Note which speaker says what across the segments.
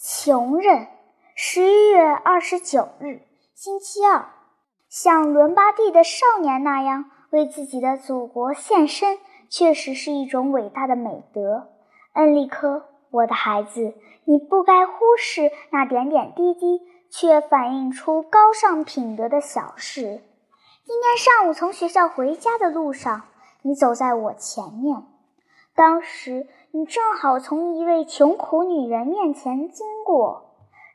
Speaker 1: 穷人，十一月二十九日，星期二。像伦巴第的少年那样为自己的祖国献身，确实是一种伟大的美德。恩利科，我的孩子，你不该忽视那点点滴滴却反映出高尚品德的小事。今天上午从学校回家的路上，你走在我前面，当时。你正好从一位穷苦女人面前经过，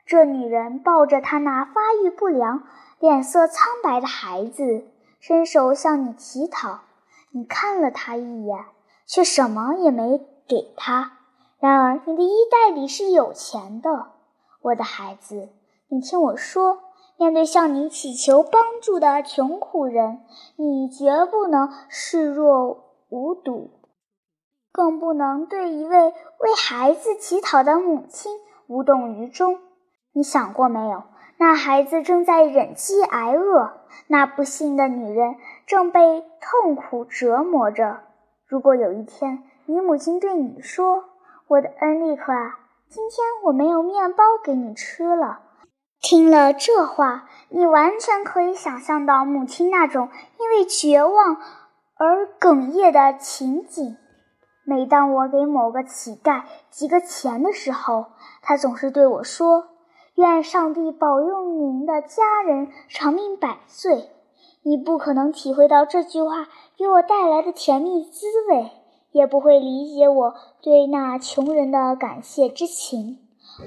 Speaker 1: 这女人抱着她那发育不良、脸色苍白的孩子，伸手向你乞讨。你看了她一眼，却什么也没给她。然而，你的衣袋里是有钱的，我的孩子，你听我说，面对向你乞求帮助的穷苦人，你绝不能视若无睹。更不能对一位为孩子乞讨的母亲无动于衷。你想过没有？那孩子正在忍饥挨饿，那不幸的女人正被痛苦折磨着。如果有一天你母亲对你说：“我的恩利克啊，今天我没有面包给你吃了。”听了这话，你完全可以想象到母亲那种因为绝望而哽咽的情景。每当我给某个乞丐几个钱的时候，他总是对我说：“愿上帝保佑您的家人长命百岁。”你不可能体会到这句话给我带来的甜蜜滋味，也不会理解我对那穷人的感谢之情。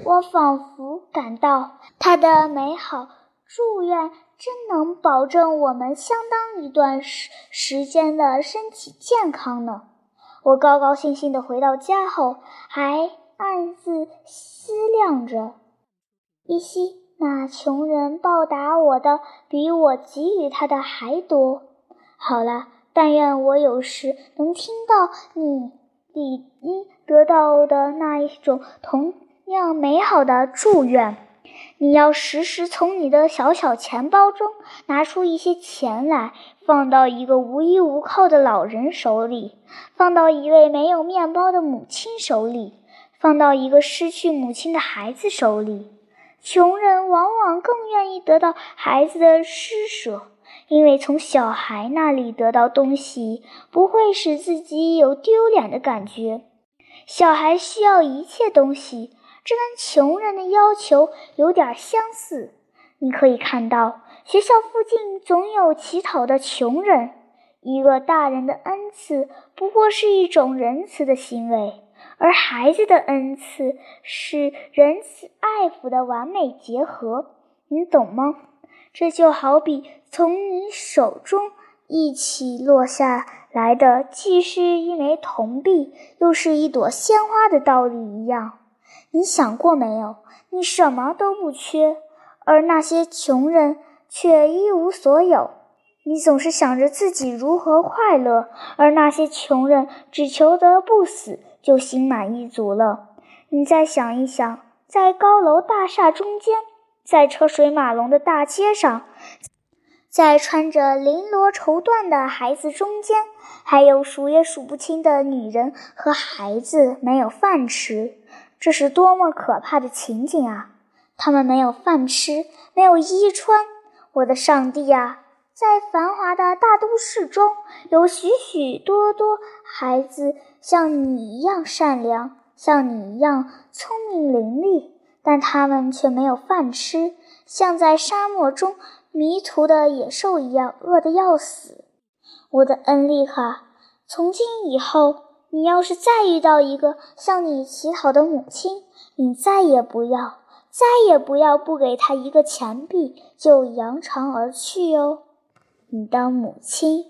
Speaker 1: 我仿佛感到他的美好祝愿真能保证我们相当一段时时间的身体健康呢。我高高兴兴地回到家后，还暗自思量着：依稀那穷人报答我的比我给予他的还多。好了，但愿我有时能听到你理应得到的那一种同样美好的祝愿。你要时时从你的小小钱包中拿出一些钱来，放到一个无依无靠的老人手里，放到一位没有面包的母亲手里，放到一个失去母亲的孩子手里。穷人往往更愿意得到孩子的施舍，因为从小孩那里得到东西不会使自己有丢脸的感觉。小孩需要一切东西。这跟穷人的要求有点相似。你可以看到，学校附近总有乞讨的穷人。一个大人的恩赐不过是一种仁慈的行为，而孩子的恩赐是仁慈爱抚的完美结合。你懂吗？这就好比从你手中一起落下来的，既是一枚铜币，又是一朵鲜花的道理一样。你想过没有？你什么都不缺，而那些穷人却一无所有。你总是想着自己如何快乐，而那些穷人只求得不死就心满意足了。你再想一想，在高楼大厦中间，在车水马龙的大街上，在穿着绫罗绸缎的孩子中间，还有数也数不清的女人和孩子没有饭吃。这是多么可怕的情景啊！他们没有饭吃，没有衣穿。我的上帝啊，在繁华的大都市中，有许许多多孩子像你一样善良，像你一样聪明伶俐，但他们却没有饭吃，像在沙漠中迷途的野兽一样，饿得要死。我的恩利哈，从今以后。你要是再遇到一个向你乞讨的母亲，你再也不要，再也不要不给她一个钱币就扬长而去哟，你当母亲。